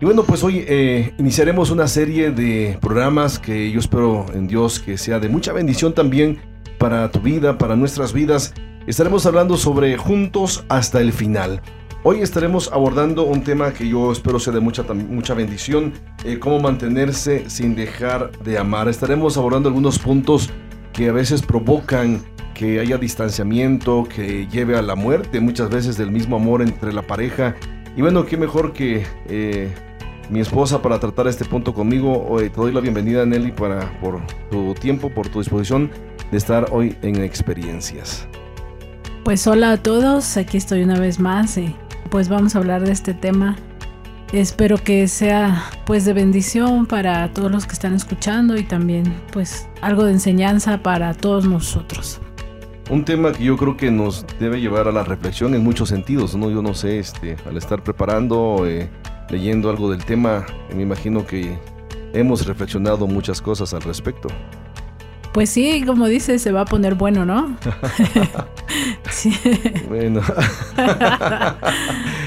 Y bueno, pues hoy eh, iniciaremos una serie de programas que yo espero en Dios que sea de mucha bendición también para tu vida, para nuestras vidas. Estaremos hablando sobre Juntos hasta el final. Hoy estaremos abordando un tema que yo espero sea de mucha, mucha bendición, eh, cómo mantenerse sin dejar de amar. Estaremos abordando algunos puntos que a veces provocan que haya distanciamiento, que lleve a la muerte muchas veces del mismo amor entre la pareja. Y bueno, qué mejor que eh, mi esposa para tratar este punto conmigo. Hoy te doy la bienvenida, Nelly, para, por tu tiempo, por tu disposición de estar hoy en Experiencias. Pues hola a todos, aquí estoy una vez más y pues vamos a hablar de este tema. Espero que sea pues de bendición para todos los que están escuchando y también pues algo de enseñanza para todos nosotros. Un tema que yo creo que nos debe llevar a la reflexión en muchos sentidos, ¿no? Yo no sé, este, al estar preparando, eh, leyendo algo del tema, me imagino que hemos reflexionado muchas cosas al respecto. Pues sí, como dice, se va a poner bueno, ¿no? sí. Bueno.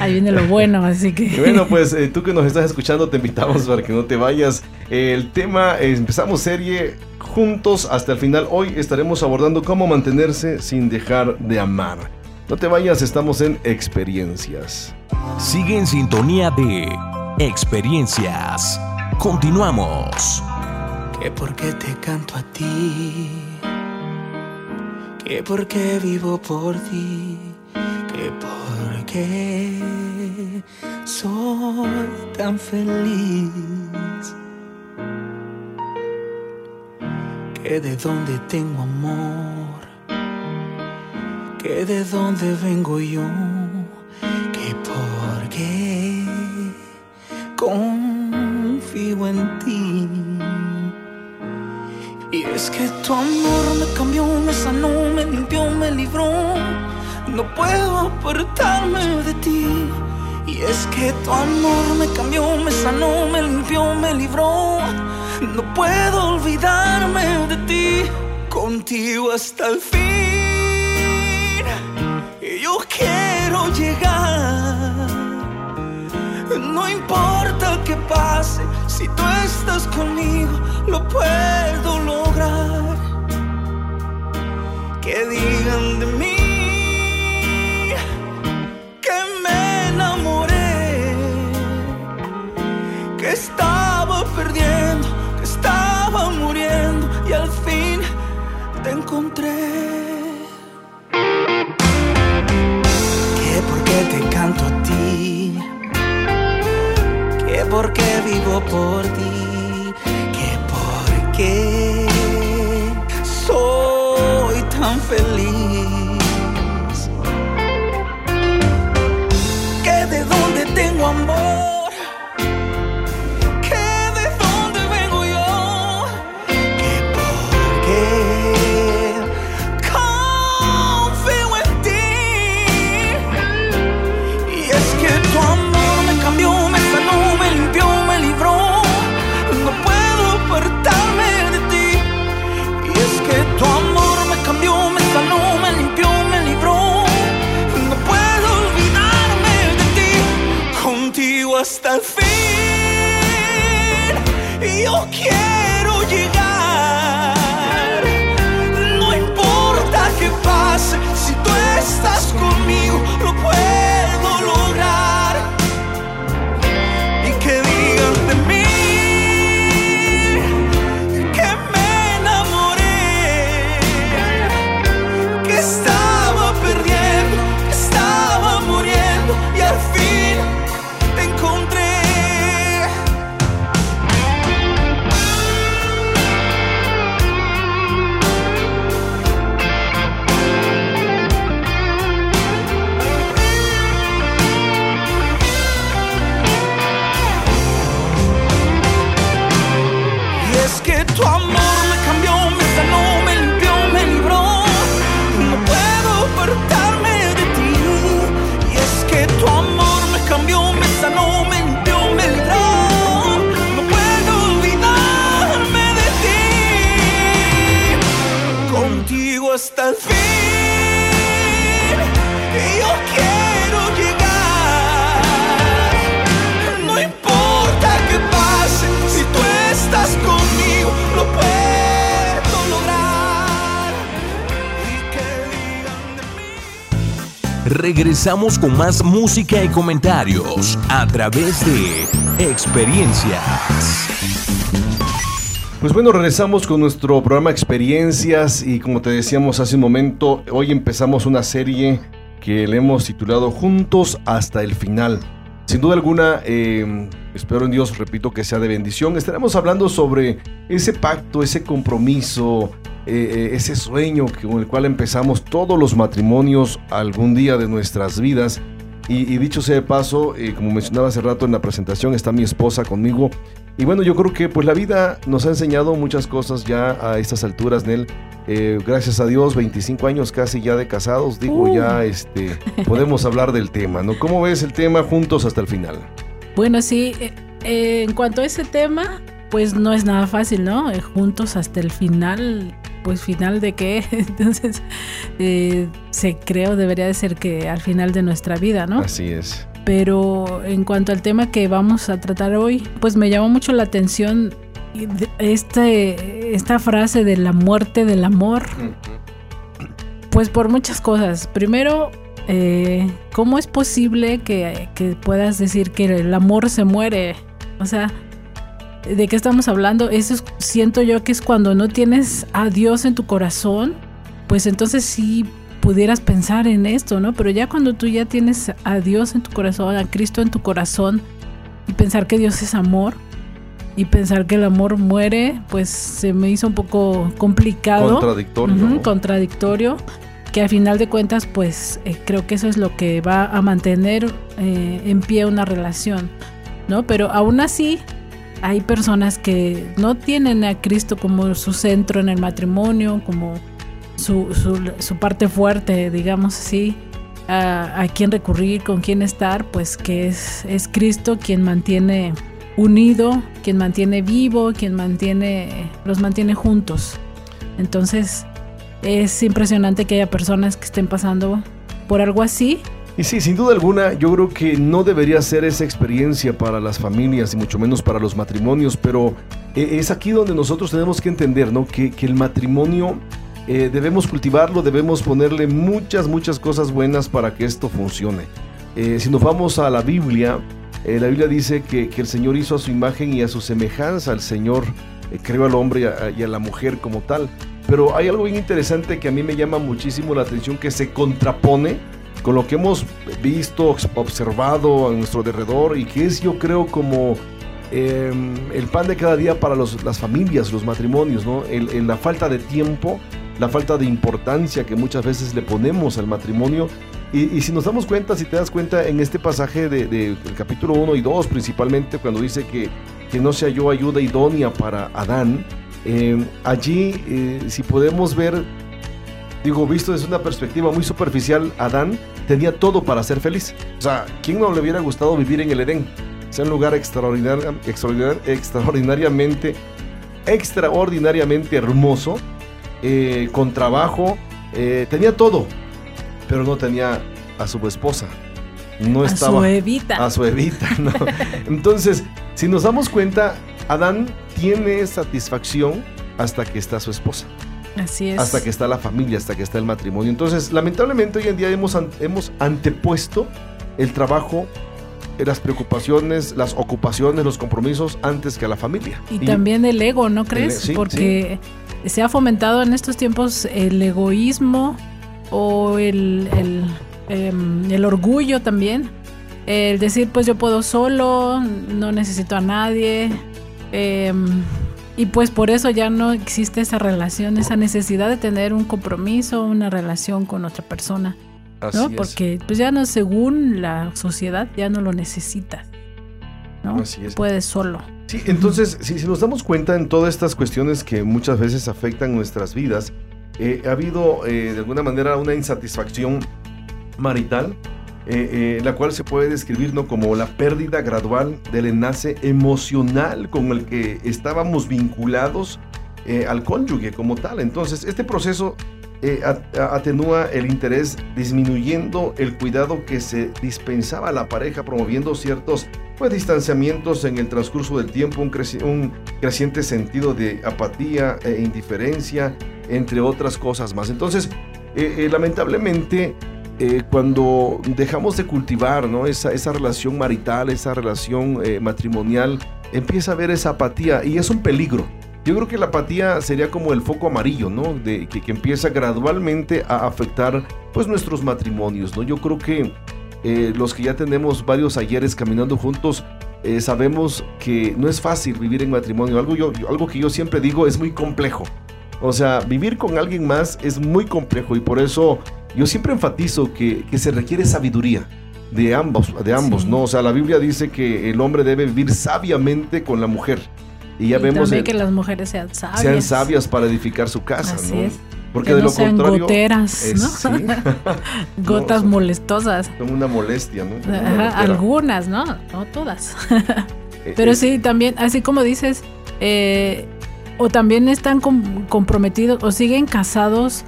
Ahí viene lo bueno, así que. bueno, pues eh, tú que nos estás escuchando, te invitamos para que no te vayas. el tema, eh, empezamos serie juntos hasta el final. Hoy estaremos abordando cómo mantenerse sin dejar de amar. No te vayas, estamos en experiencias. Sigue en sintonía de experiencias. Continuamos que por qué te canto a ti, que por qué vivo por ti, que por qué soy tan feliz, que de dónde tengo amor, que de dónde vengo yo, que por qué confío en ti. Y es que tu amor me cambió, me sanó, me limpió, me libró. No puedo apartarme de ti. Y es que tu amor me cambió, me sanó, me limpió, me libró. No puedo olvidarme de ti. Contigo hasta el fin. Yo quiero llegar. No importa qué pase, si tú estás conmigo, lo puedo lograr. Que digan de mí que me enamoré, que estaba encontré. Que porque te canto a ti, que porque vivo por ti qué soy tan feliz. Y hasta el fin. Y yo quiero llegar. No importa qué pase, si tú estás conmigo, lo puedo lograr. Y que digan de mí. Regresamos con más música y comentarios a través de experiencias. Pues bueno, regresamos con nuestro programa Experiencias y como te decíamos hace un momento, hoy empezamos una serie que le hemos titulado Juntos hasta el final. Sin duda alguna, eh, espero en Dios, repito, que sea de bendición. Estaremos hablando sobre ese pacto, ese compromiso, eh, eh, ese sueño con el cual empezamos todos los matrimonios algún día de nuestras vidas. Y, y dicho sea de paso, eh, como mencionaba hace rato en la presentación, está mi esposa conmigo. Y bueno, yo creo que pues la vida nos ha enseñado muchas cosas ya a estas alturas, Nel. Eh, gracias a Dios, 25 años casi ya de casados, digo, Uh. ya este, podemos hablar del tema, ¿no? ¿Cómo ves el tema juntos hasta el final? Bueno, sí, eh, eh, en cuanto a ese tema, pues no es nada fácil, ¿no? Juntos hasta el final, pues final de qué? Entonces, se creo debería de ser que al final de nuestra vida, ¿no? Así es. Pero en cuanto al tema que vamos a tratar hoy, pues me llamó mucho la atención este, esta frase de la muerte del amor, pues por muchas cosas. Primero, eh, ¿cómo es posible que, que puedas decir que el amor se muere? O sea, ¿de qué estamos hablando? Eso es- siento yo que es cuando no tienes a Dios en tu corazón, pues entonces sí pudieras pensar en esto, ¿no? Pero ya cuando tú ya tienes a Dios en tu corazón, a Cristo en tu corazón, y pensar que Dios es amor, y pensar que el amor muere, pues se me hizo un poco complicado. Contradictorio. Contradictorio, que al final de cuentas, pues eh, creo que eso es lo que va a mantener eh, en pie una relación, ¿no? Pero aún así, hay personas que no tienen a Cristo como su centro en el matrimonio, como su, su, parte fuerte, digamos así, a, a quién recurrir, con quién estar, pues que es, es Cristo quien mantiene unido, quien mantiene vivo, quien mantiene, los mantiene juntos. Entonces, es impresionante que haya personas que estén pasando por algo así. Y sí, sin duda alguna, yo creo que no debería ser esa experiencia para las familias y mucho menos para los matrimonios, pero eh, es aquí donde nosotros tenemos que entender, ¿no? Que, que el matrimonio eh, debemos cultivarlo, debemos ponerle muchas, muchas cosas buenas para que esto funcione. Eh, si nos vamos a la Biblia, eh, la Biblia dice que, que el Señor hizo a su imagen y a su semejanza, el Señor eh, creó al hombre y a, y a la mujer como tal. Pero hay algo bien interesante que a mí me llama muchísimo la atención, que se contrapone con lo que hemos visto, obs- observado a nuestro alrededor y que es yo creo como eh, el pan de cada día para los- las familias, los matrimonios, ¿no? El- el- la falta de tiempo, la falta de importancia que muchas veces le ponemos al matrimonio. Y, si nos damos cuenta, si te das cuenta en este pasaje de- de- del capítulo 1 y 2 principalmente, cuando dice que, que no se halló ayuda idónea para Adán, eh, allí eh, si podemos ver digo, visto desde una perspectiva muy superficial, Adán tenía todo para ser feliz. O sea, ¿quién no le hubiera gustado vivir en el Edén? Es un lugar extraordinar- extraordinariamente, extraordinariamente hermoso, eh, con trabajo, eh, tenía todo, pero no tenía a su esposa. No a estaba su Evita. a su Evita, ¿no? Entonces, si nos damos cuenta, Adán tiene satisfacción hasta que está su esposa Así es. hasta que está la familia, hasta que está el matrimonio. Entonces, lamentablemente hoy en día hemos, hemos antepuesto el trabajo, las preocupaciones, las ocupaciones, los compromisos antes que a la familia. Y, también el ego, ¿no crees? sí, Porque se ha fomentado en estos tiempos el egoísmo o el, el, em, el orgullo también. El decir, pues yo puedo solo, no necesito a nadie. em, y pues por eso ya no existe esa relación, esa necesidad de tener un compromiso, una relación con otra persona. Así ¿no? es. Porque pues ya no, según la sociedad, ya no lo necesitas. ¿No? Así es. Puedes solo. Sí, entonces, si, si nos damos cuenta en todas estas cuestiones que muchas veces afectan nuestras vidas, eh, ha habido eh, de alguna manera una insatisfacción marital, eh, eh, la cual se puede describir ¿no? como la pérdida gradual del enlace emocional con el que estábamos vinculados eh, al cónyuge como tal. Entonces, este proceso eh, atenúa el interés disminuyendo el cuidado que se dispensaba a la pareja, promoviendo ciertos pues, distanciamientos en el transcurso del tiempo, un, un creciente sentido de apatía e indiferencia, entre otras cosas más. Entonces, eh, eh, lamentablemente, cuando dejamos de cultivar ¿no? esa, esa relación marital, esa relación matrimonial, empieza a haber esa apatía y es un peligro. Yo creo que la apatía sería como el foco amarillo, ¿no? De, que, empieza gradualmente a afectar pues nuestros matrimonios, ¿no? Yo creo que eh, los que ya tenemos varios ayeres caminando juntos, eh, sabemos que no es fácil vivir en matrimonio. Algo, yo, algo que yo siempre digo es muy complejo. O sea, vivir con alguien más es muy complejo y por eso yo siempre enfatizo que, que se requiere sabiduría de ambos, de ambos, ¿no? O sea, la Biblia dice que el hombre debe vivir sabiamente con la mujer. Y ya vemos también que las mujeres sean sabias. Sean sabias para edificar su casa, Así ¿no? Es. Porque de lo sean contrario. Goteras, ¿no? Gotas molestosas. Son una molestia, ¿no? algunas, ¿no? No todas. Eh, Pero eh. sí, también, así como dices, eh, o también están comprometidos o siguen casados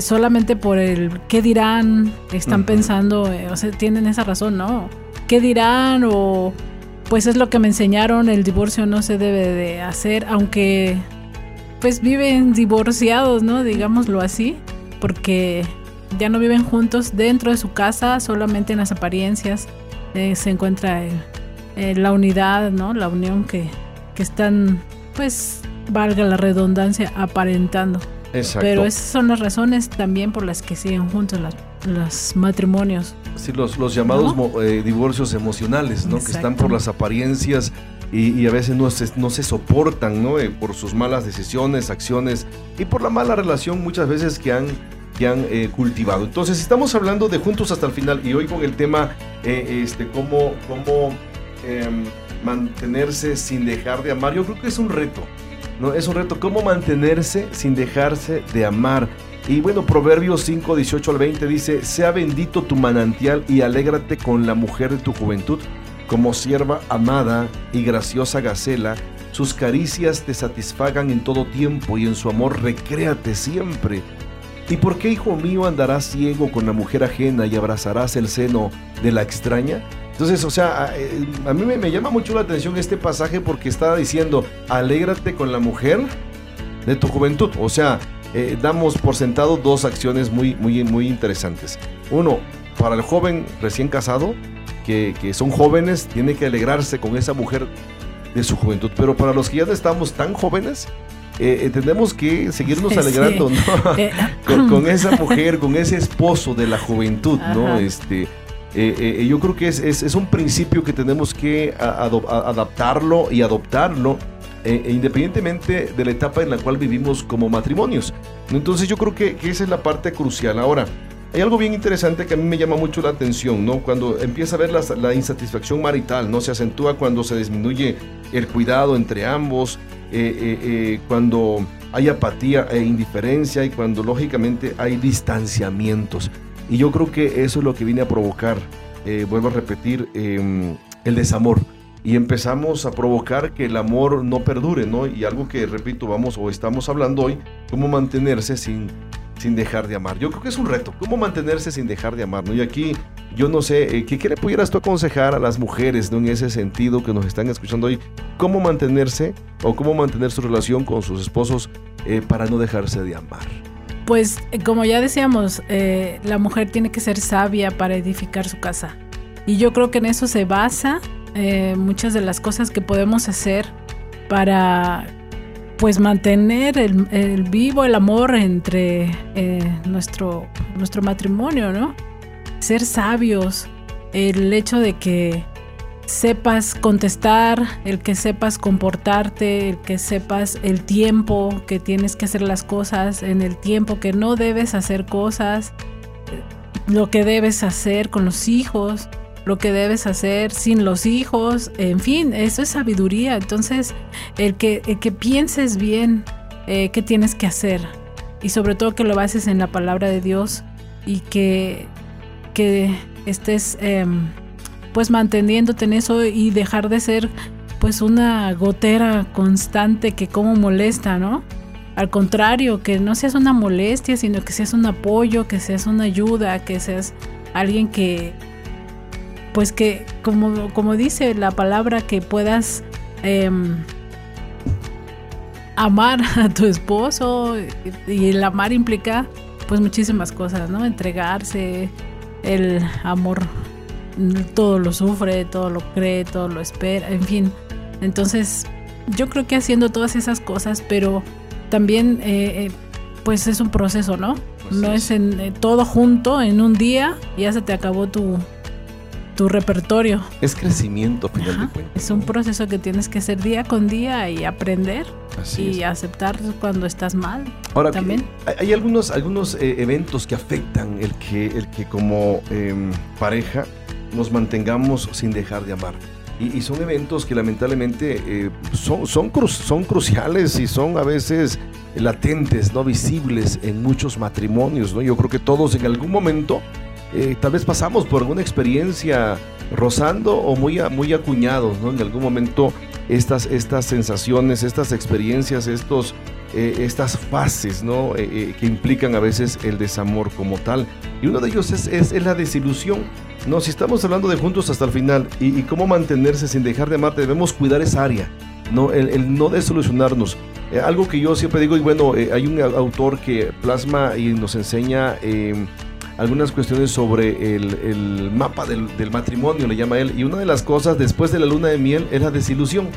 solamente por el qué dirán, están pensando, o sea, tienen esa razón, ¿no? ¿Qué dirán? O pues es lo que me enseñaron, el divorcio no se debe de hacer, aunque pues viven divorciados, ¿no? Digámoslo así, porque ya no viven juntos dentro de su casa, solamente en las apariencias eh, se encuentra la unidad, ¿no? La unión que, que están, pues, valga la redundancia, aparentando. Exacto. Pero esas son las razones también por las que siguen juntos los matrimonios. Sí, los, los llamados eh, divorcios emocionales, ¿no? Que están por las apariencias y, a veces no se, no se soportan, ¿no? Eh, por sus malas decisiones, acciones y por la mala relación muchas veces que han, que han eh, cultivado. Entonces, estamos hablando de juntos hasta el final y hoy con el tema, este, cómo, cómo em, mantenerse sin dejar de amar. Yo creo que es un reto, ¿no? Es un reto, cómo mantenerse sin dejarse de amar. Y bueno, Proverbios 5, 18 al 20 dice, sea bendito tu manantial y alégrate con la mujer de tu juventud, como sierva amada y graciosa gacela, sus caricias te satisfagan en todo tiempo y en su amor recréate siempre. ¿Y por qué, hijo mío, andarás ciego con la mujer ajena y abrazarás el seno de la extraña? Entonces, o sea, a, eh, mí me, me, llama mucho la atención este pasaje porque está diciendo, alégrate con la mujer de tu juventud. O sea, eh, damos por sentado dos acciones muy, muy, muy interesantes. Uno, para el joven recién casado, que, son jóvenes, tiene que alegrarse con esa mujer de su juventud. Pero para los que ya no estamos tan jóvenes, eh, tenemos que seguirnos alegrando con, esa mujer, con ese esposo de la juventud, ¿no? Este, eh, yo creo que es, es, un principio que tenemos que adaptarlo y adoptarlo e, e independientemente de la etapa en la cual vivimos como matrimonios. Entonces yo creo que, esa es la parte crucial. Ahora, hay algo bien interesante que a mí me llama mucho la atención, ¿no? Cuando empieza a ver la, insatisfacción marital, ¿no? Se acentúa cuando se disminuye el cuidado entre ambos, eh, eh, eh, cuando hay apatía e indiferencia y cuando lógicamente hay distanciamientos. Y yo creo que eso es lo que viene a provocar, vuelvo a repetir, em, el desamor y empezamos a provocar que el amor no perdure, ¿no? Y algo que, repito, vamos o estamos hablando hoy, cómo mantenerse sin, sin dejar de amar. Yo creo que es un reto, cómo mantenerse sin dejar de amar, ¿no? Y aquí yo no sé, eh, ¿qué, le pudieras tú aconsejar a las mujeres. En ese sentido que nos están escuchando hoy, cómo mantenerse o cómo mantener su relación con sus esposos eh, para no dejarse de amar. Pues eh, como ya decíamos, la mujer tiene que ser sabia para edificar su casa. Y yo creo que en eso se basa eh, muchas de las cosas que podemos hacer para pues mantener el, vivo el amor entre eh, nuestro, nuestro matrimonio, ¿no? Ser sabios, el hecho de que sepas contestar, el que sepas comportarte, el que sepas el tiempo que tienes que hacer las cosas, en el tiempo que no debes hacer cosas, lo que debes hacer con los hijos, lo que debes hacer sin los hijos, en fin, eso es sabiduría. Entonces, el que, que pienses bien eh, qué tienes que hacer y sobre todo que lo bases en la palabra de Dios y que, que estés em, pues manteniéndote en eso y dejar de ser pues una gotera constante que como molesta, ¿no? al contrario, que no seas una molestia, sino que seas un apoyo, que seas una ayuda, que seas alguien que, pues que, como, como dice la palabra, que puedas em, amar a tu esposo y el amar implica pues muchísimas cosas, ¿no? Entregarse, el amor todo lo sufre, todo lo cree, todo lo espera, en fin. Entonces, yo creo que haciendo todas esas cosas, pero también eh, eh, pues es un proceso, ¿no? no es, en, eh, todo junto en un día, ya se te acabó tu, tu repertorio. Es crecimiento, final Es un proceso que tienes que hacer día con día y aprender y aceptar cuando estás mal. Ahora, también. Hay algunos, algunos eventos que afectan el que, el que como em, pareja nos mantengamos sin dejar de amar. Y, son eventos que lamentablemente eh, son, son, son cruciales y son a veces latentes, no visibles en muchos matrimonios. ¿no? Yo creo que todos en algún momento eh, tal vez pasamos por alguna experiencia rozando o muy, muy acuñados. ¿no? En algún momento estas, estas sensaciones, estas experiencias, estos, eh, estas fases ¿no? que implican a veces el desamor como tal. Y uno de ellos es, es la desilusión. No, si estamos hablando de juntos hasta el final y, cómo mantenerse sin dejar de amarte, debemos cuidar esa área, no, el, no desolucionarnos. Eh, algo que yo siempre digo, y bueno, eh, hay un autor que plasma y nos enseña eh, algunas cuestiones sobre el, mapa del, del, matrimonio, le llama él, y una de las cosas después de la luna de miel es la desilusión.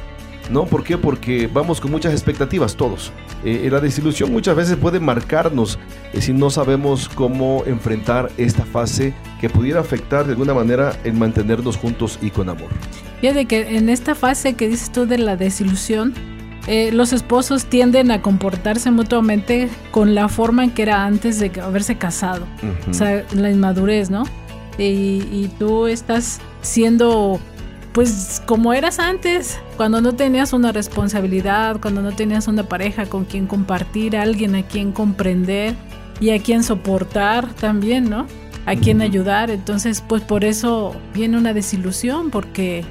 ¿No? ¿Por qué? Porque vamos con muchas expectativas todos. Eh, la desilusión muchas veces puede marcarnos eh, si no sabemos cómo enfrentar esta fase que pudiera afectar de alguna manera en mantenernos juntos y con amor. Fíjate que en esta fase que dices tú de la desilusión, eh, los esposos tienden a comportarse mutuamente con la forma en que era antes de haberse casado. O sea, la inmadurez, ¿no? Y, y tú estás siendo pues como eras antes, cuando no tenías una responsabilidad, cuando no tenías una pareja con quien compartir, alguien a quien comprender y a quien soportar también, ¿no? A quien ayudar. Entonces, pues por eso viene una desilusión, porque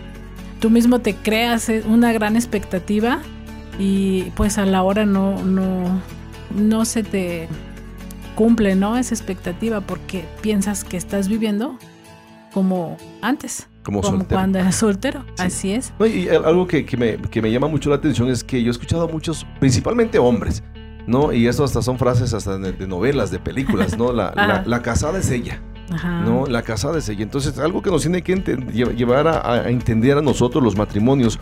tú mismo te creas eh, una gran expectativa y pues a la hora no, no, no se te cumple, ¿no? Esa expectativa porque piensas que estás viviendo como antes. Como, cuando era soltero, así es. y algo que, me, que, me, llama mucho la atención es que yo he escuchado a muchos, principalmente hombres, ¿no? Y eso hasta son frases hasta de, novelas, de películas, ¿no? La, la, casada es ella. ¿no? La casada es ella. Entonces, algo que nos tiene que llevar a, a, entender a nosotros los matrimonios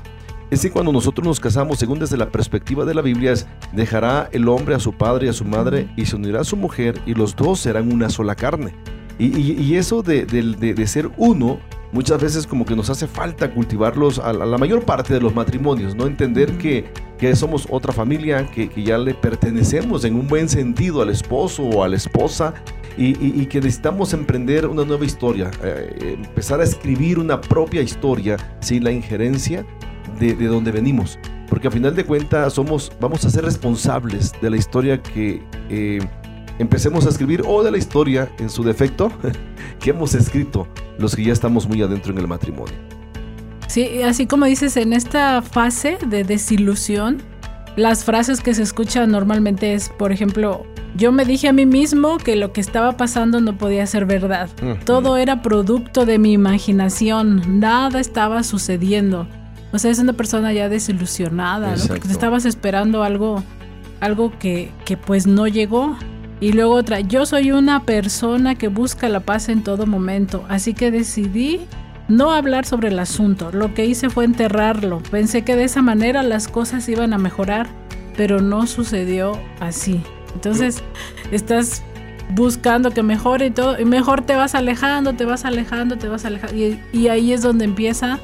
es que cuando nosotros nos casamos, según desde la perspectiva de la Biblia, es dejará el hombre a su padre y a su madre y se unirá a su mujer y los dos serán una sola carne. Y, eso de, de, de, ser uno muchas veces como que nos hace falta cultivarlos a la, mayor parte de los matrimonios, ¿no? Entender que, que somos otra familia, que, que, ya le pertenecemos en un buen sentido al esposo o a la esposa y, y, que necesitamos emprender una nueva historia, eh, empezar a escribir una propia historia sin la injerencia de, de donde venimos. Porque a final de cuentas somos, vamos a ser responsables de la historia que... Eh, empecemos a escribir o de la historia en su defecto que hemos escrito los que ya estamos muy adentro en el matrimonio. Sí, así como dices, en esta fase de desilusión, las frases que se escuchan normalmente es, por ejemplo, yo me dije a mí mismo que lo que estaba pasando no podía ser verdad. Todo era producto de mi imaginación, nada estaba sucediendo. O sea, es una persona ya desilusionada, ¿no? Porque estabas esperando algo, algo que, que pues no llegó. Y luego otra, yo soy una persona que busca la paz en todo momento, así que decidí no hablar sobre el asunto. Lo que hice fue enterrarlo. Pensé que de esa manera las cosas iban a mejorar, pero no sucedió así. Entonces, estás buscando que mejore y todo, y mejor te vas alejando, te vas alejando, te vas alejando. Y, ahí es donde empieza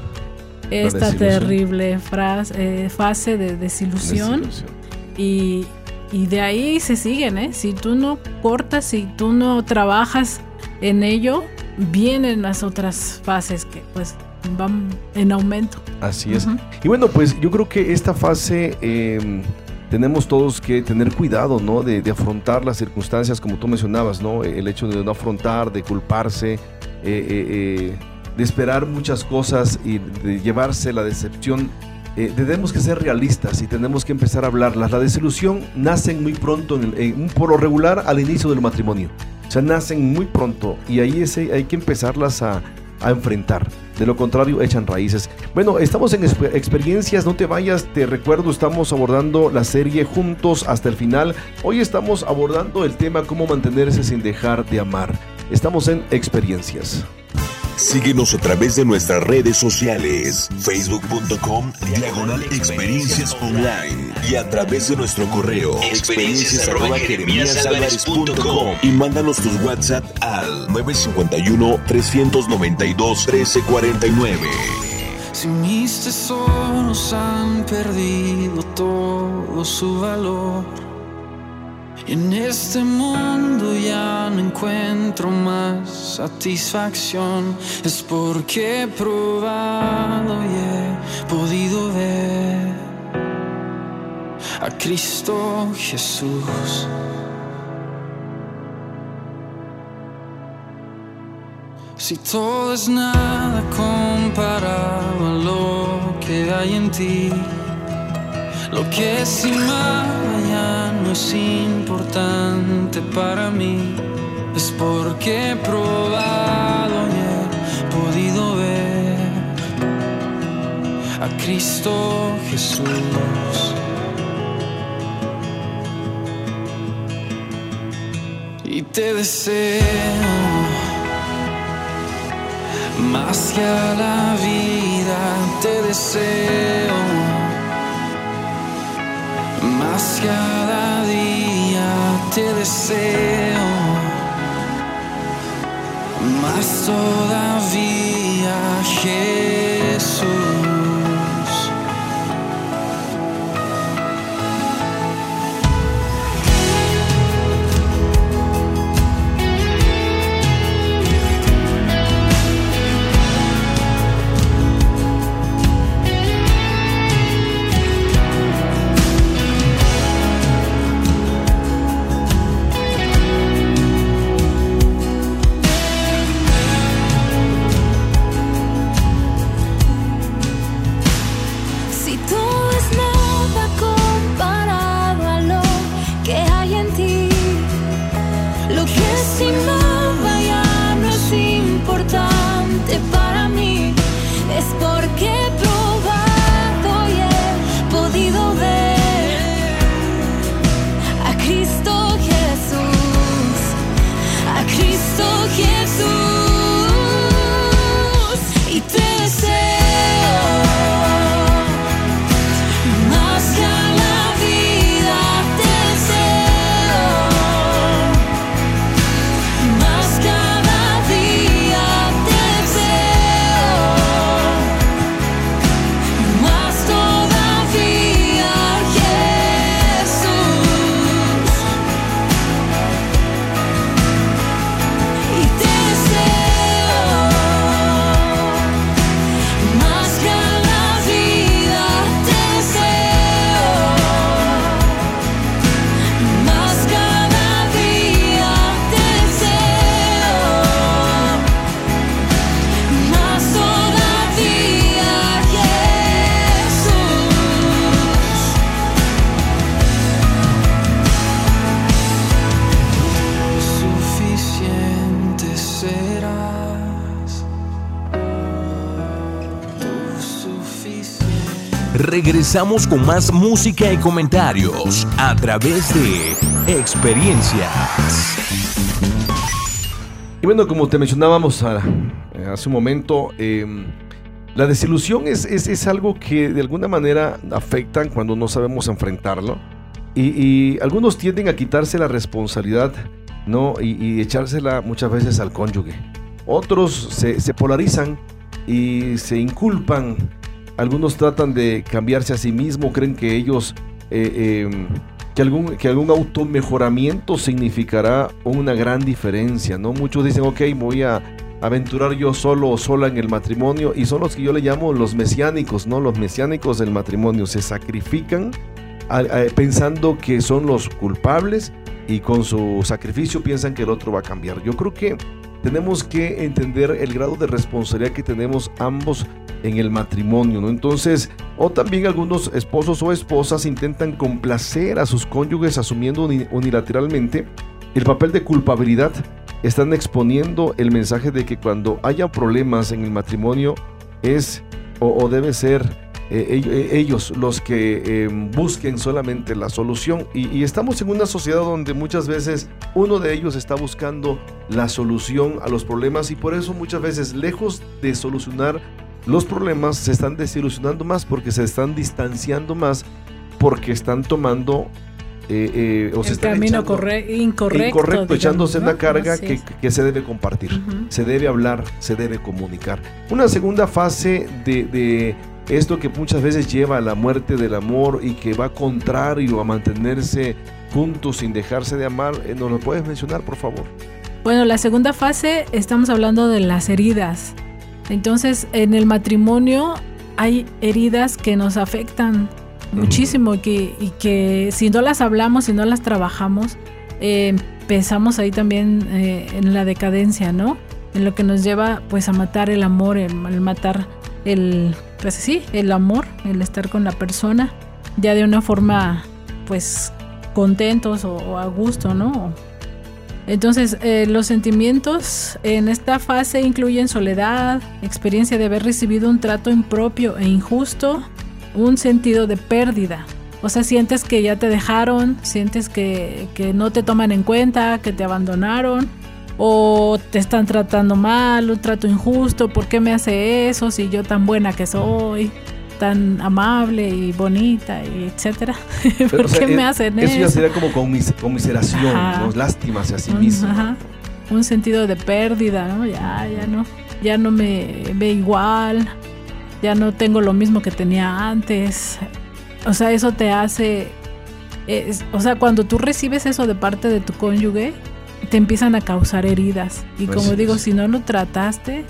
esta terrible frase, eh, fase de desilusión. desilusión. Y, y de ahí se siguen, ¿eh? Si tú no cortas, si tú no trabajas en ello, vienen las otras fases que pues van en aumento. Así es. Y bueno, pues yo creo que esta fase em, tenemos todos que tener cuidado, ¿no? De, afrontar las circunstancias como tú mencionabas, ¿no? El hecho de no afrontar, de culparse, eh, eh, de esperar muchas cosas y de llevarse la decepción eh, tenemos que ser realistas y tenemos que empezar a hablarlas. La desilusión nacen muy pronto, en, por lo regular, al inicio del matrimonio. O sea, nacen muy pronto y ahí ese, hay que empezarlas a, a enfrentar. De lo contrario, echan raíces. Bueno, estamos en experiencias, no te vayas, te recuerdo, estamos abordando la serie juntos hasta el final. Hoy estamos abordando el tema cómo mantenerse sin dejar de amar. Estamos en experiencias. Síguenos a través de nuestras redes sociales, facebook.com, diagonal experiencias online y a través de nuestro correo, experiencias y mándanos tus WhatsApp al 951-392-1349. Si mis tesoros han perdido todo su valor en este mundo ya no encuentro más satisfacción. Es porque he probado y he podido ver a Cristo Jesús. Si todo es nada comparado a lo que hay en ti lo que es ya no es importante para mí. Es porque he probado y he podido ver a Cristo Jesús. Y te deseo más que a la vida, te deseo más cada día te deseo, más todavía Jesús. Regresamos con más música y comentarios a través de experiencias. Y bueno, como te mencionábamos eh, hace un momento, em, la desilusión es, es, algo que de alguna manera afecta cuando no sabemos enfrentarlo. Y, algunos tienden a quitarse la responsabilidad ¿no? y, echársela muchas veces al cónyuge. Otros se, se polarizan y se inculpan algunos tratan de cambiarse a sí mismos, creen que ellos, eh, em, que, algún, que algún automejoramiento significará una gran diferencia, ¿no? Muchos dicen, ok, voy a aventurar yo solo o sola en el matrimonio y son los que yo le llamo los mesiánicos, ¿no? Los mesiánicos del matrimonio se sacrifican pensando que son los culpables y con su sacrificio piensan que el otro va a cambiar. Yo creo que tenemos que entender el grado de responsabilidad que tenemos ambos en el matrimonio, ¿no? Entonces, o también algunos esposos o esposas intentan complacer a sus cónyuges asumiendo unilateralmente el papel de culpabilidad. Están exponiendo el mensaje de que cuando haya problemas en el matrimonio es o, debe ser eh, eh, ellos los que em, busquen solamente la solución. y, estamos en una sociedad donde muchas veces uno de ellos está buscando la solución a los problemas y por eso muchas veces lejos de solucionar los problemas se están desilusionando más porque se están distanciando más porque están tomando eh, eh, o el se camino incorrecto. Incorrecto, echándose una carga que, que, se debe compartir, se debe hablar, se debe comunicar. Una segunda fase de, de, esto que muchas veces lleva a la muerte del amor y que va contrario a mantenerse juntos sin dejarse de amar, eh, ¿nos lo puedes mencionar, por favor? Bueno, la segunda fase estamos hablando de las heridas. Entonces, en el matrimonio hay heridas que nos afectan muchísimo y que, y que si no las hablamos, si no las trabajamos, eh, empezamos ahí también eh, en la decadencia, ¿no? En lo que nos lleva pues a matar el amor, el, matar el, pues sí, el amor, el estar con la persona, ya de una forma pues contentos o a gusto, ¿no? Entonces, eh, los sentimientos en esta fase incluyen soledad, experiencia de haber recibido un trato impropio e injusto, un sentido de pérdida. O sea, sientes que ya te dejaron, sientes que, que no te toman en cuenta, que te abandonaron, o te están tratando mal, un trato injusto, ¿por qué me hace eso si yo tan buena que soy? Tan amable y bonita y etcétera. ¿Por qué me hacen eso? Eso ya sería como conmiseración, lástima hacia sí mismo. Un sentido de pérdida, ¿no? Ya, ya no, ya no me ve igual, ya no tengo lo mismo que tenía antes. O sea, eso te hace, o sea, cuando tú recibes eso de parte de tu cónyuge, te empiezan a causar heridas. Y pues como digo, si no lo trataste,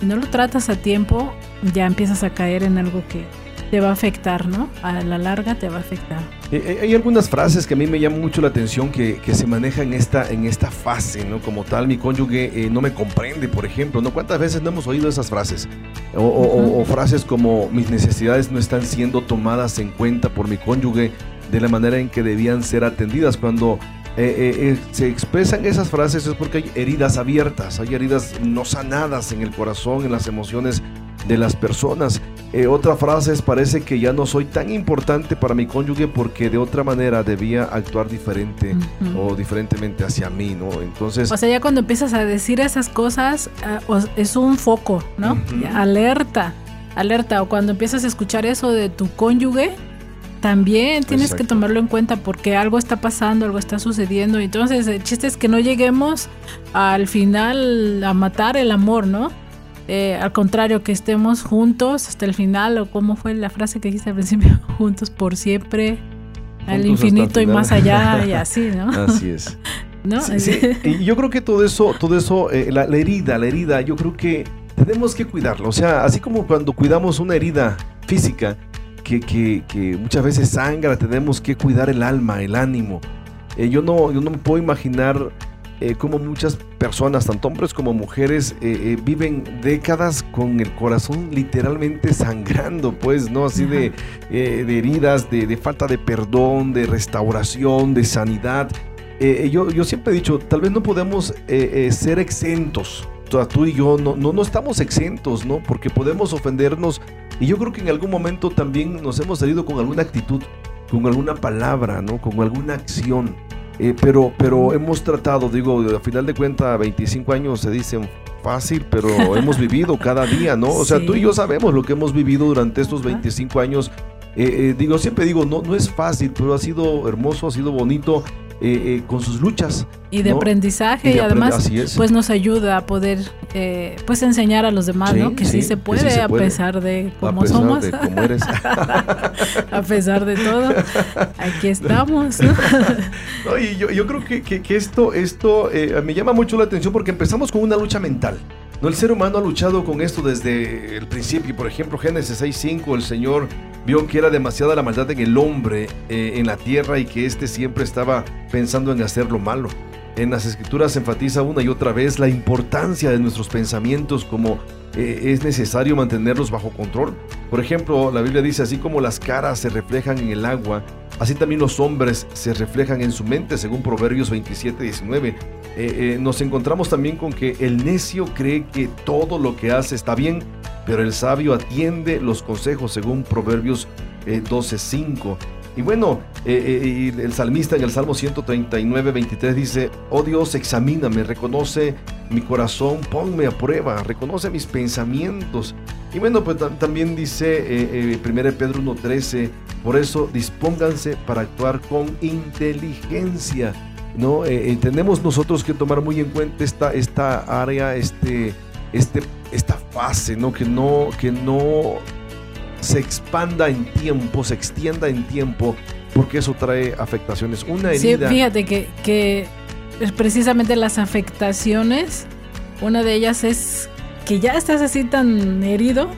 si no lo tratas a tiempo, ya empiezas a caer en algo que te va a afectar, ¿no? A la larga te va a afectar. Eh, eh, hay algunas frases que a mí me llaman mucho la atención que, se manejan en esta, en esta fase, ¿no? Como tal, mi cónyuge eh, no me comprende, por ejemplo, ¿no? ¿Cuántas veces no hemos oído esas frases? O, frases como mis necesidades no están siendo tomadas en cuenta por mi cónyuge de la manera en que debían ser atendidas. Cuando se expresan esas frases es porque hay heridas abiertas, hay heridas no sanadas en el corazón, en las emociones de las personas. Eh, otra frase es, parece que ya no soy tan importante para mi cónyuge porque de otra manera debía actuar diferente o diferentemente hacia mí, ¿no? Entonces... O sea, ya cuando empiezas a decir esas cosas, ah, es un foco, ¿no? Alerta, alerta. O cuando empiezas a escuchar eso de tu cónyuge, también tienes que tomarlo en cuenta porque algo está pasando, algo está sucediendo. Entonces, el chiste es que no lleguemos al final a matar el amor, ¿no? Eh, al contrario, que estemos juntos hasta el final, o cómo fue la frase que dijiste al principio, juntos por siempre, al infinito y más allá, y así, ¿no? Así es. ¿No? Y yo creo que todo eso, todo eso, eh, la, herida, la herida, yo creo que tenemos que cuidarlo. O sea, así como cuando cuidamos una herida física, que, que, que muchas veces sangra, tenemos que cuidar el alma, el ánimo. Eh, yo, no, yo no me puedo imaginar eh, como muchas personas, tanto hombres como mujeres, eh, eh, viven décadas con el corazón literalmente sangrando, pues, ¿no? Así de, heridas, de, falta de perdón, de restauración, de sanidad. yo, yo siempre he dicho, tal vez no podemos ser exentos. tú y yo no, no, no estamos exentos, ¿no? Porque podemos ofendernos y yo creo que en algún momento también nos hemos salido con alguna actitud, con alguna palabra, ¿no? Con alguna acción. Eh, pero, pero hemos tratado, digo, a final de cuentas, 25 años se dicen fácil, pero hemos vivido cada día, ¿no? O sea, tú y yo sabemos lo que hemos vivido durante estos 25 años. Eh, eh, digo, siempre digo, no, no es fácil, pero ha sido hermoso, ha sido bonito. Eh, eh, con sus luchas. Y de aprendizaje y, además pues nos ayuda a poder eh, pues enseñar a los demás, ¿no? Que sí, se puede, a pesar de cómo somos. a pesar de todo, aquí estamos. y yo, yo, creo que, que, esto, esto me llama mucho la atención porque empezamos con una lucha mental. No, el ser humano ha luchado con esto desde el principio. Por ejemplo, Génesis 6.5, el Señor vio que era demasiada la maldad en el hombre, eh, en la tierra, y que éste siempre estaba pensando en hacer lo malo. En las escrituras se enfatiza una y otra vez la importancia de nuestros pensamientos como eh, es necesario mantenerlos bajo control. Por ejemplo, la Biblia dice, así como las caras se reflejan en el agua, así también los hombres se reflejan en su mente, según Proverbios 27, 19. Eh, eh, nos encontramos también con que el necio cree que todo lo que hace está bien, pero el sabio atiende los consejos, según Proverbios 12, 5. Y bueno, eh, eh, el salmista en el Salmo 139, 23 dice, oh Dios, examíname, reconoce mi corazón, ponme a prueba, reconoce mis pensamientos. Y bueno, pues también dice eh, 1 Pedro 1.13, por eso dispónganse para actuar con inteligencia. ¿no? Eh, tenemos nosotros que tomar muy en cuenta esta, esta área, este, este, esta fase, ¿no? Que no, que no se expanda en tiempo, se extienda en tiempo, porque eso trae afectaciones. Una herida. Sí, fíjate que, que precisamente las afectaciones, una de ellas es que ya estás así tan herido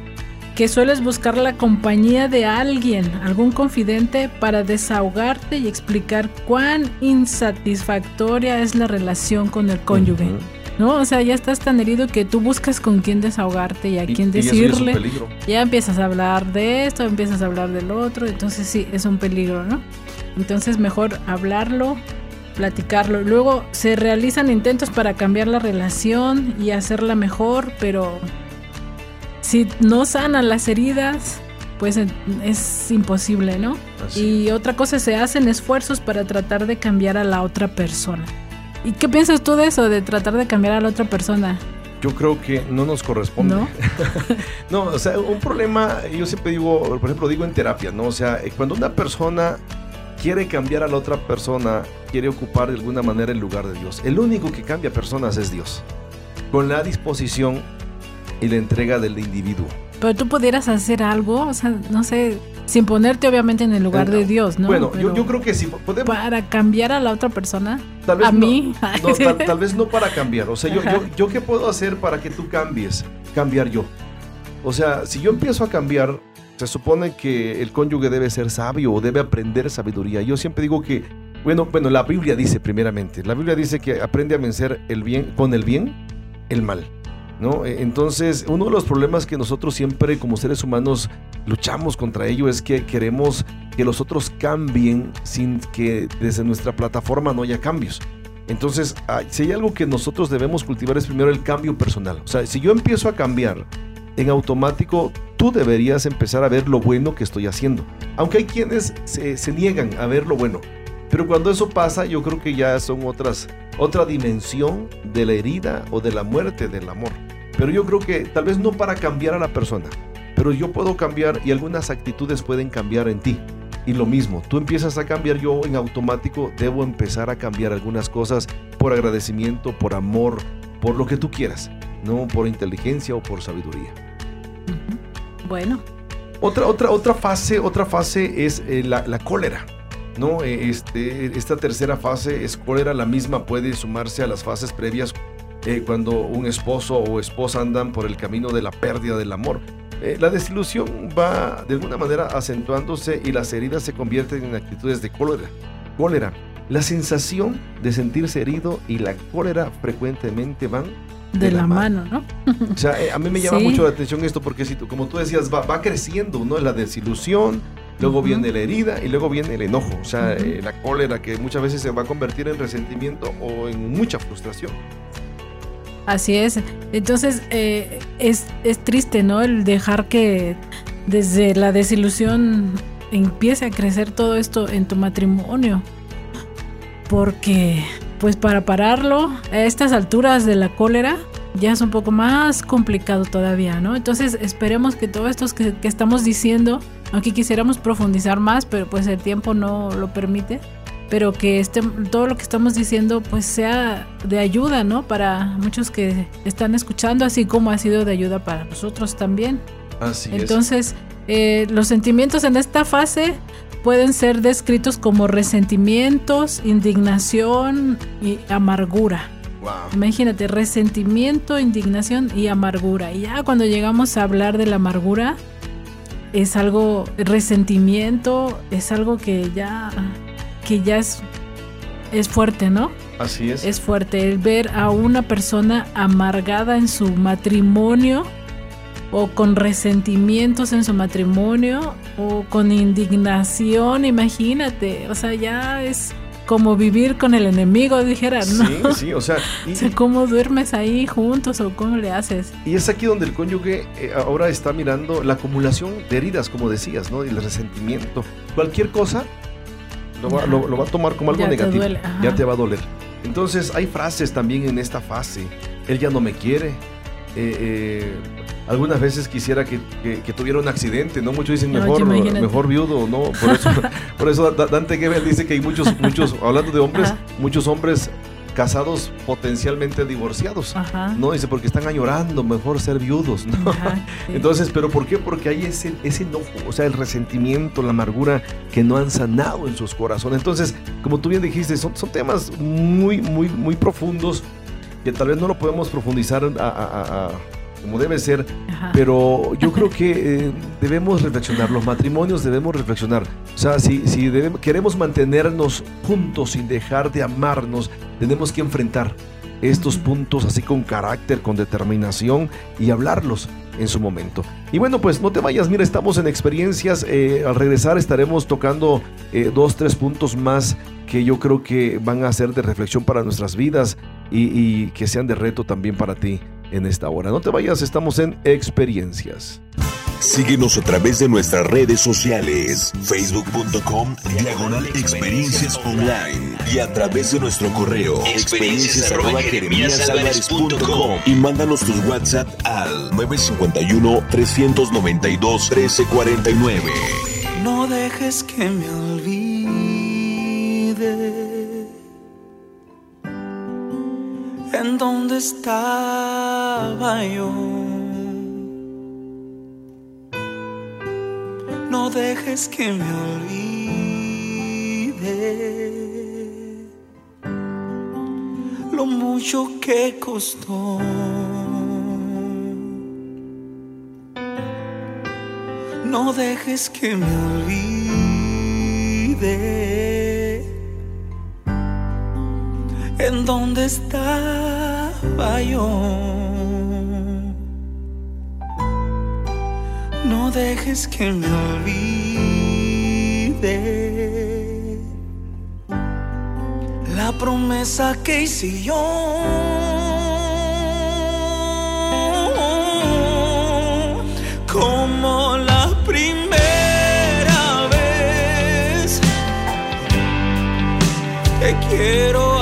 que sueles buscar la compañía de alguien, algún confidente, para desahogarte y explicar cuán insatisfactoria es la relación con el cónyuge. ¿No? O sea, ya estás tan herido que tú buscas con quién desahogarte y a quién decirle. ya empiezas a hablar de esto, empiezas a hablar del otro, entonces sí, es un peligro, ¿no? Entonces mejor hablarlo, platicarlo. Luego se realizan intentos para cambiar la relación y hacerla mejor, pero si no sanan las heridas, pues es imposible, ¿no? Y otra cosa, se hacen esfuerzos para tratar de cambiar a la otra persona. ¿Y qué piensas tú de eso, de tratar de cambiar a la otra persona? Yo creo que no nos corresponde. No, no o sea, un problema, yo siempre digo, por ejemplo, digo en terapia, ¿no? O sea, eh, cuando una persona quiere cambiar a la otra persona, quiere ocupar de alguna manera el lugar de Dios. El único que cambia personas es Dios, con la disposición y la entrega del individuo. Pero tú pudieras hacer algo, o sea, no sé, sin ponerte obviamente en el lugar de Dios, ¿no? Bueno, yo, yo, creo que sí. Podemos, para cambiar a la otra persona. Tal vez a no, mí. tal, vez no para cambiar. O sea, yo, yo, yo, qué puedo hacer para que tú cambies? Cambiar yo. O sea, si yo empiezo a cambiar, se supone que el cónyuge debe ser sabio o debe aprender sabiduría. Yo siempre digo que, bueno, bueno, la Biblia dice primeramente, la Biblia dice que aprende a vencer el bien con el bien, el mal. ¿No? E, entonces, uno de los problemas que nosotros siempre como seres humanos luchamos contra ello es que queremos que los otros cambien sin que desde nuestra plataforma no haya cambios. Entonces, si hay algo que nosotros debemos cultivar es primero el cambio personal. O sea, si yo empiezo a cambiar, en automático tú deberías empezar a ver lo bueno que estoy haciendo. Aunque hay quienes se, se niegan a ver lo bueno. Pero cuando eso pasa, yo creo que ya son otras, otra dimensión de la herida o de la muerte del amor. Pero yo creo que tal vez no para cambiar a la persona, pero yo puedo cambiar y algunas actitudes pueden cambiar en ti. Y lo mismo, tú empiezas a cambiar, yo en automático debo empezar a cambiar algunas cosas por agradecimiento, por amor, por lo que tú quieras, no por inteligencia o por sabiduría. Bueno. Otra, otra, otra fase, otra fase es eh, la, la, cólera. ¿No? Eh, este, esta tercera fase es cólera, la misma puede sumarse a las fases previas eh, cuando un esposo o esposa andan por el camino de la pérdida del amor. Eh, la desilusión va de alguna manera acentuándose y las heridas se convierten en actitudes de cólera. Cólera. La sensación de sentirse herido y la cólera frecuentemente van de, la, mano, ¿no? o sea, eh, a mí me llama mucho la atención esto porque si tú, como tú decías, va, va creciendo, ¿no? La desilusión, luego viene la herida y luego viene el enojo, o sea, la cólera que muchas veces se va a convertir en resentimiento o en mucha frustración. Así es. Entonces eh, es, triste, ¿no? El dejar que desde la desilusión empiece a crecer todo esto en tu matrimonio. Porque, pues para pararlo, a estas alturas de la cólera, ya es un poco más complicado todavía, ¿no? Entonces esperemos que todo esto que, que estamos diciendo, aunque quisiéramos profundizar más, pero pues el tiempo no lo permite, pero que este, todo lo que estamos diciendo pues sea de ayuda, ¿no? Para muchos que están escuchando, así como ha sido de ayuda para nosotros también. Así Entonces, eh, los sentimientos en esta fase pueden ser descritos como resentimientos, indignación y amargura. Imagínate, resentimiento, indignación y amargura. Y ya cuando llegamos a hablar de la amargura, es algo, resentimiento, es algo que ya, que ya es, es fuerte, ¿no? Así es. Es fuerte el ver a una persona amargada en su matrimonio o con resentimientos en su matrimonio o con indignación, imagínate, o sea, ya es como vivir con el enemigo, dijera, ¿no? Sí, sí, o sea, ¿cómo duermes ahí juntos o cómo le haces? Y es aquí donde el cónyuge eh, ahora está mirando la acumulación de heridas, como decías, ¿no? Y el resentimiento. Cualquier cosa lo va, a tomar como algo negativo. ya te va a doler. Entonces, hay frases también en esta fase. Él ya no me quiere. Eh, eh, algunas veces quisiera que, tuviera un accidente, ¿no? Muchos dicen mejor, mejor viudo, ¿no? Por eso, por eso Dante Gebel dice que hay muchos, muchos, hablando de hombres, muchos hombres casados potencialmente divorciados, ¿no? Dice, porque están añorando mejor ser viudos, ¿no? Entonces, ¿pero por qué? Porque hay ese, ese enojo, o sea, el resentimiento, la amargura que no han sanado en sus corazones. Entonces, como tú bien dijiste, son, son temas muy, muy, muy profundos que tal vez no lo podemos profundizar a como debe ser, pero yo creo que eh, debemos reflexionar, los matrimonios debemos reflexionar. O sea, si, si queremos mantenernos juntos sin dejar de amarnos, tenemos que enfrentar estos puntos así con carácter, con determinación y hablarlos en su momento. Y bueno, pues no te vayas, mira, estamos en experiencias. Eh, al regresar estaremos tocando eh, dos, tres puntos más que yo creo que van a ser de reflexión para nuestras vidas y que sean de reto también para ti en esta hora. No te vayas, estamos en experiencias. Síguenos a través de nuestras redes sociales, facebook.com, diagonal experiencias online y a través de nuestro correo experiencias y mándanos tus WhatsApp al 951-392-1349. No dejes que me olvide en dónde estaba No dejes que me olvide lo mucho que costó. No dejes que me olvide en dónde estaba yo. No dejes que me olvide la promesa que hice yo. Como la primera vez te quiero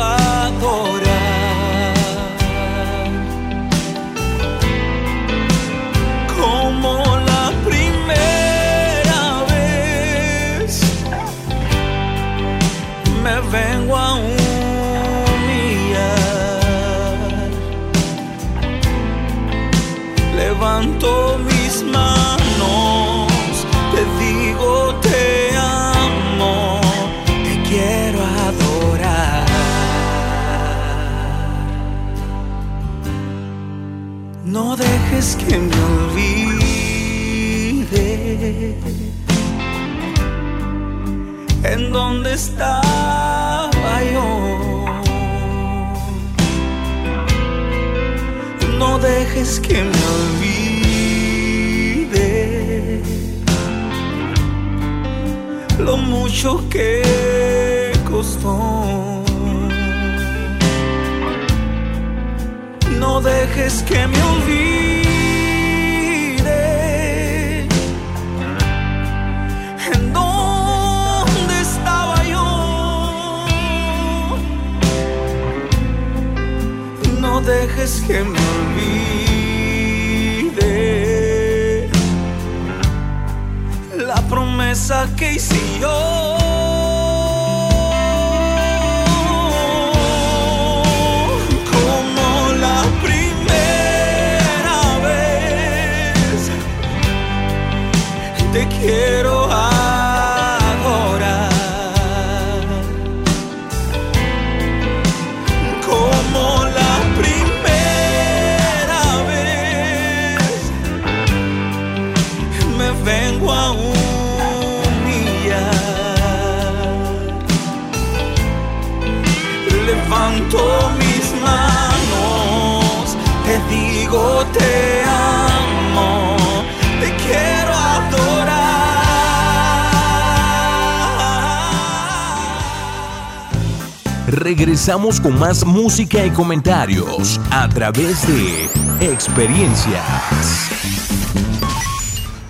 que me olvide en dónde estaba yo. No dejes que me olvide lo mucho que costó. No dejes que me olvide dejes que me olvide la promesa que hice yo. Regresamos con más música y comentarios a través de experiencias.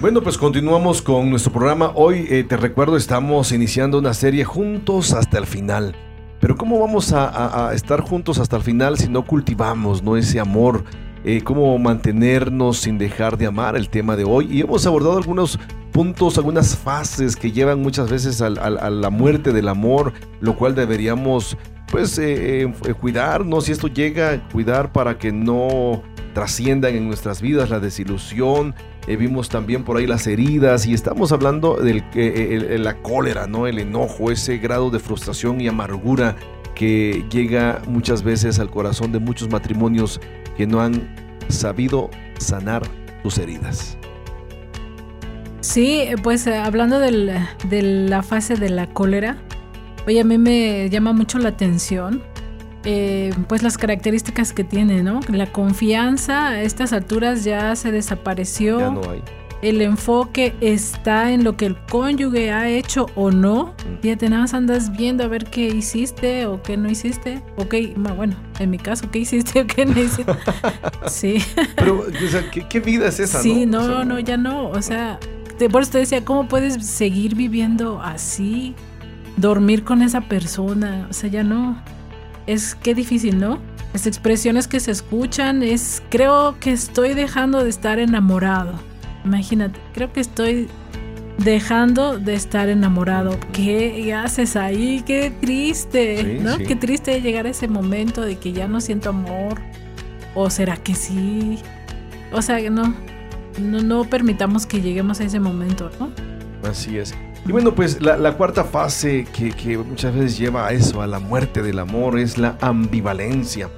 Bueno, pues continuamos con nuestro programa. Hoy eh, te recuerdo, estamos iniciando una serie juntos hasta el final. Pero ¿cómo vamos a, estar juntos hasta el final si no cultivamos ¿no? ese amor? Eh, ¿Cómo mantenernos sin dejar de amar el tema de hoy? Y hemos abordado algunos puntos, algunas fases que llevan muchas veces a, la muerte del amor, lo cual deberíamos pues eh, cuidarnos si esto llega, cuidar para que no trasciendan en nuestras vidas la desilusión, eh, vimos también por ahí las heridas y estamos hablando de eh, la cólera, ¿no? El enojo, ese grado de frustración y amargura que llega muchas veces al corazón de muchos matrimonios que no han sabido sanar sus heridas. Sí, pues eh, hablando de la fase de la cólera, oye, a mí me llama mucho la atención eh, pues las características que tiene, ¿no? La confianza a estas alturas ya se desapareció. Ya no hay. El enfoque está en lo que el cónyuge ha hecho o no. Mm. Fíjate, nada más andas viendo a ver qué hiciste o qué no hiciste. Ok, bueno, en mi caso, ¿qué hiciste o qué no hiciste? sí. Pero, o sea, ¿qué, vida es esa? Sí, no, no, ya no. O sea, por eso te decía, ¿cómo puedes seguir viviendo así? Dormir con esa persona. O sea, ya no es qué difícil, ¿no? Las expresiones que se escuchan es, creo que estoy dejando de estar enamorado. Imagínate, creo que estoy dejando de estar enamorado. ¿Qué haces ahí? Qué triste, ¿no? Qué triste llegar a ese momento de que ya no siento amor. ¿O será que sí? O sea, no, no, no permitamos que lleguemos a ese momento, ¿no? Así es. Y bueno, pues la, cuarta fase que, muchas veces lleva a eso, a la muerte del amor, es la ambivalencia.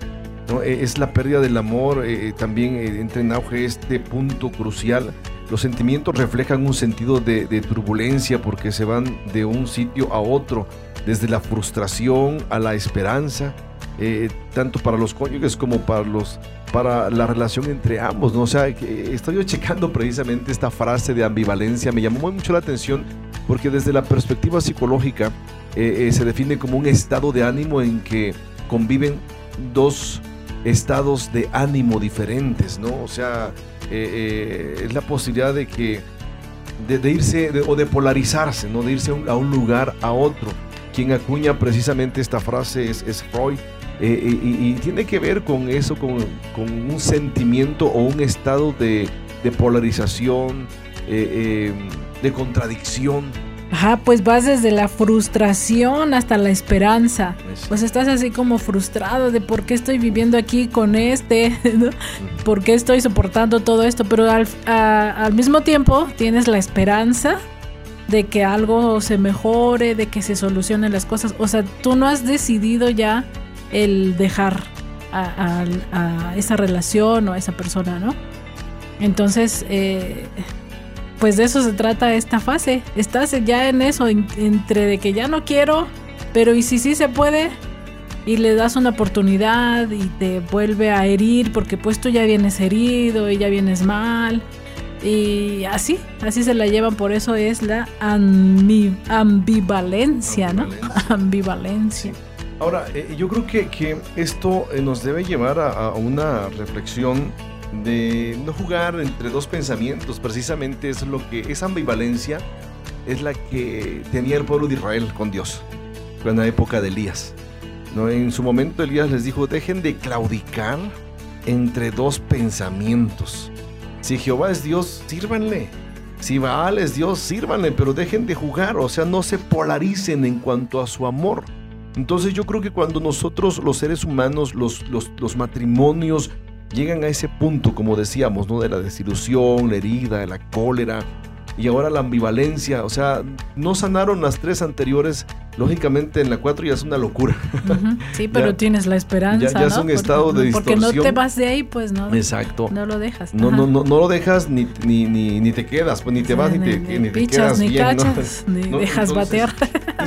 ¿no? E, es la pérdida del amor, eh, también eh, entra en auge este punto crucial. Los sentimientos reflejan un sentido de, turbulencia porque se van de un sitio a otro, desde la frustración a la esperanza, eh, tanto para los cónyuges como para los para la relación entre ambos, ¿no? O sea, estoy yo checando precisamente esta frase de ambivalencia, me llamó mucho la atención porque desde la perspectiva psicológica eh, eh, se define como un estado de ánimo en que conviven dos estados de ánimo diferentes, ¿no? O sea, eh, es la posibilidad de que de, irse o de polarizarse, ¿no? De irse a un lugar a otro. Quien acuña precisamente esta frase es, Freud. y, tiene que ver con eso, con, un sentimiento o un estado de, de polarización, de contradicción. Ajá, pues vas desde la frustración hasta la esperanza. Pues estás así como frustrado de por qué estoy viviendo aquí con este, ¿no? por qué estoy soportando todo esto, pero al, al mismo tiempo tienes la esperanza de que algo se mejore, de que se solucionen las cosas. O sea, tú no has decidido ya el dejar a, a esa relación o a esa persona, ¿no? Entonces, eh, pues de eso se trata esta fase. Estás ya en eso, entre de que ya no quiero, pero y si sí se puede, y le das una oportunidad y te vuelve a herir, porque pues tú ya vienes herido y ya vienes mal. Y así, así se la llevan, por eso es la ambivalencia, ¿no? Ambivalencia. Ahora, eh, yo creo que, que esto eh, nos debe llevar a una reflexión de no jugar entre dos pensamientos, precisamente es lo que esa ambivalencia es la que tenía el pueblo de Israel con Dios, en la época de Elías. ¿no? En su momento Elías les dijo, dejen de claudicar entre dos pensamientos. Si Jehová es Dios, sírvanle. Si Baal es Dios, sírvanle, pero dejen de jugar, o sea, no se polaricen en cuanto a su amor. Entonces yo creo que cuando nosotros los seres humanos, los, los, los matrimonios, llegan a ese punto, como decíamos, ¿no? De la desilusión, la herida, la cólera y ahora la ambivalencia. O sea, no sanaron las tres anteriores. Lógicamente en la cuatro ya es una locura. Sí, pero tienes la esperanza. Ya, es un estado de distorsión. Porque no te vas de ahí, pues no. Exacto. No lo dejas. No, no, no, no lo dejas ni, ni, ni, te quedas, pues ni te vas ni, te, ni, te quedas ni bien. Cachas, Ni dejas batear.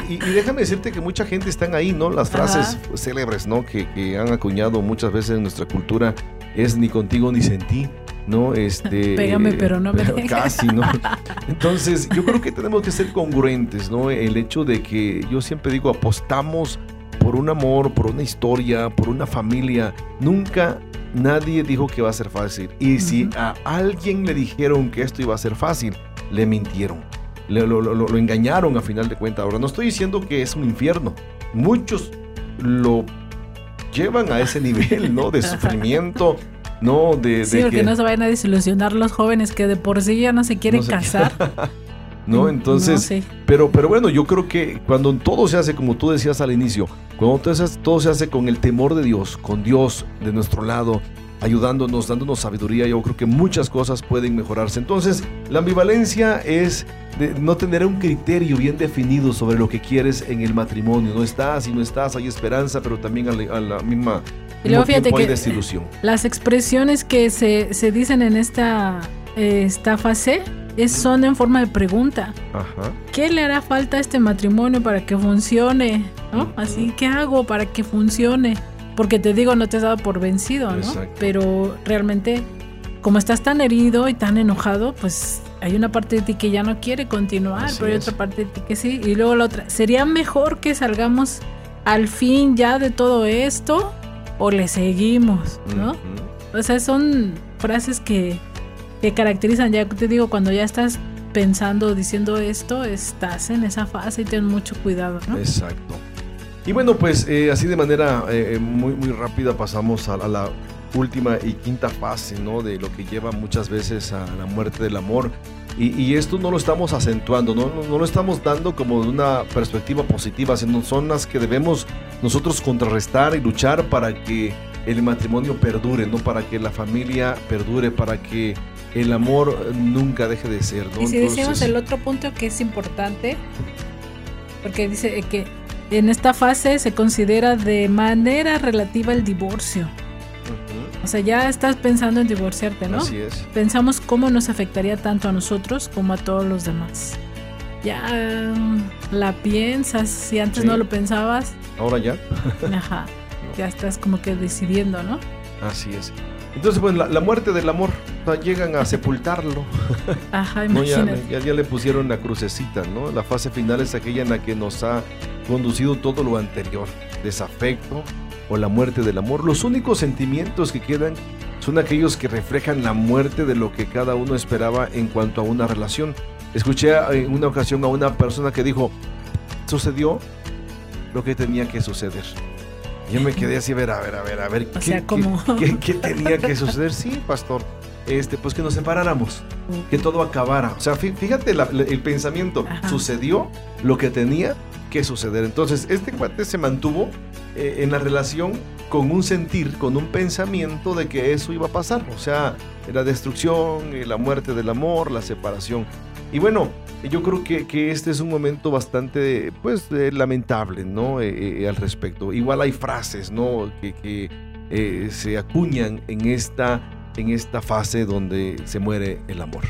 Y, déjame decirte que mucha gente están ahí, ¿no? Las frases célebres, ¿no? Que, que han acuñado muchas veces en nuestra cultura es ni contigo ni sentí. ¿no? Este, Pégame, pero no me Casi, ¿no? Entonces, yo creo que tenemos que ser congruentes, ¿no? El hecho de que yo siempre digo, apostamos por un amor, por una historia, por una familia. Nunca nadie dijo que va a ser fácil. Y si a alguien le dijeron que esto iba a ser fácil, le mintieron. Le, lo, lo, lo, engañaron a final de cuentas. Ahora, no estoy diciendo que es un infierno. Muchos lo llevan a ese nivel, ¿no? De sufrimiento, ¿no? De, sí, porque no se vayan a desilusionar los jóvenes que de por sí ya no se quieren casar. ¿no? Entonces, pero, pero bueno, yo creo que cuando todo se hace, como tú decías al inicio, cuando todo se, hace, todo se hace con el temor de Dios, con Dios de nuestro lado, ayudándonos, dándonos sabiduría, yo creo que muchas cosas pueden mejorarse. Entonces, la ambivalencia es de no tener un criterio bien definido sobre lo que quieres en el matrimonio. No estás y no estás, hay esperanza, pero también a la, a la misma... Y luego fíjate que desilusión. las expresiones que se, se dicen en esta, eh, esta fase es, son en forma de pregunta. Ajá. ¿Qué le hará falta a este matrimonio para que funcione? ¿No? Así, ¿qué hago para que funcione? Porque te digo, no te has dado por vencido, ¿no? Exacto. Pero realmente, como estás tan herido y tan enojado, pues hay una parte de ti que ya no quiere continuar, Así pero hay es. otra parte de ti que sí. Y luego la otra, ¿sería mejor que salgamos al fin ya de todo esto o le seguimos, ¿no? O sea, son frases que, que caracterizan, ya te digo, cuando ya estás pensando, diciendo esto, estás en esa fase y ten mucho cuidado, ¿no? Exacto. Y bueno, pues eh, así de manera eh, muy, muy rápida pasamos a, a la última y quinta fase, ¿no? De lo que lleva muchas veces a la muerte del amor. Y, y esto no lo estamos acentuando, ¿no? No, no lo estamos dando como de una perspectiva positiva, sino son las que debemos nosotros contrarrestar y luchar para que el matrimonio perdure, ¿no? Para que la familia perdure, para que el amor nunca deje de ser, ¿no? Y si decimos Entonces- el otro punto que es importante, porque dice que en esta fase se considera de manera relativa el divorcio. O sea, ya estás pensando en divorciarte, ¿no? Así es. Pensamos cómo nos afectaría tanto a nosotros como a todos los demás. Ya mm, la piensas, si antes Sí. no lo pensabas, Ahora ya. ajá, ya estás como que decidiendo, ¿no? Así es. Entonces, pues la, la muerte del amor, sea, llegan a sepultarlo. Ajá, ¿no? Ya, imagínate. ya, ya le pusieron la crucecita, ¿no? La fase final es aquella en la que nos ha conducido todo lo anterior. Desafecto o la muerte del amor. Los únicos sentimientos que quedan son aquellos que reflejan la muerte de lo que cada uno esperaba en cuanto a una relación. Escuché en una ocasión a una persona que dijo, sucedió lo que tenía que suceder. Yo me quedé así, a ver, a ver, a ver, a ver. O sea, ¿cómo? qué- qué tenía que suceder? Sí, pastor. Este, pues que nos separáramos, que todo acabara. O sea, fí- fíjate la- la- el pensamiento. Ajá. Sucedió lo que tenía que suceder. Entonces, este cuate se mantuvo eh, en la relación con un sentir, con un pensamiento de que eso iba a pasar. O sea, la destrucción, eh, la muerte del amor, la separación. Y bueno, yo creo que, que este es un momento bastante, pues, eh, lamentable, ¿no? Eh, eh, al respecto. Igual hay frases, ¿no? Que, que, se acuñan en esta, en esta fase donde se muere el amor.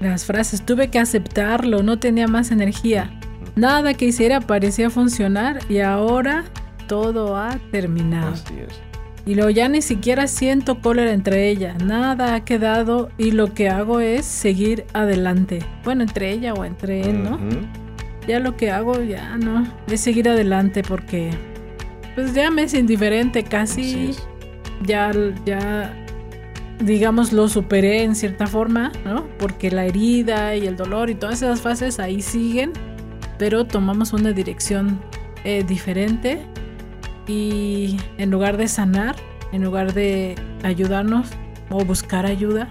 Las frases, tuve que aceptarlo, no tenía más energía. Nada que hiciera parecía funcionar y ahora todo ha terminado. Así es. Y luego ya ni siquiera siento cólera entre ella, nada ha quedado y lo que hago es seguir adelante. Bueno, entre ella o entre él, ¿no? Ya lo que hago ya no, es seguir adelante porque pues ya me es indiferente, casi ya, ya digamos lo superé en cierta forma, ¿no? Porque la herida y el dolor y todas esas fases ahí siguen, pero tomamos una dirección eh, diferente y en lugar de sanar, en lugar de ayudarnos o buscar ayuda,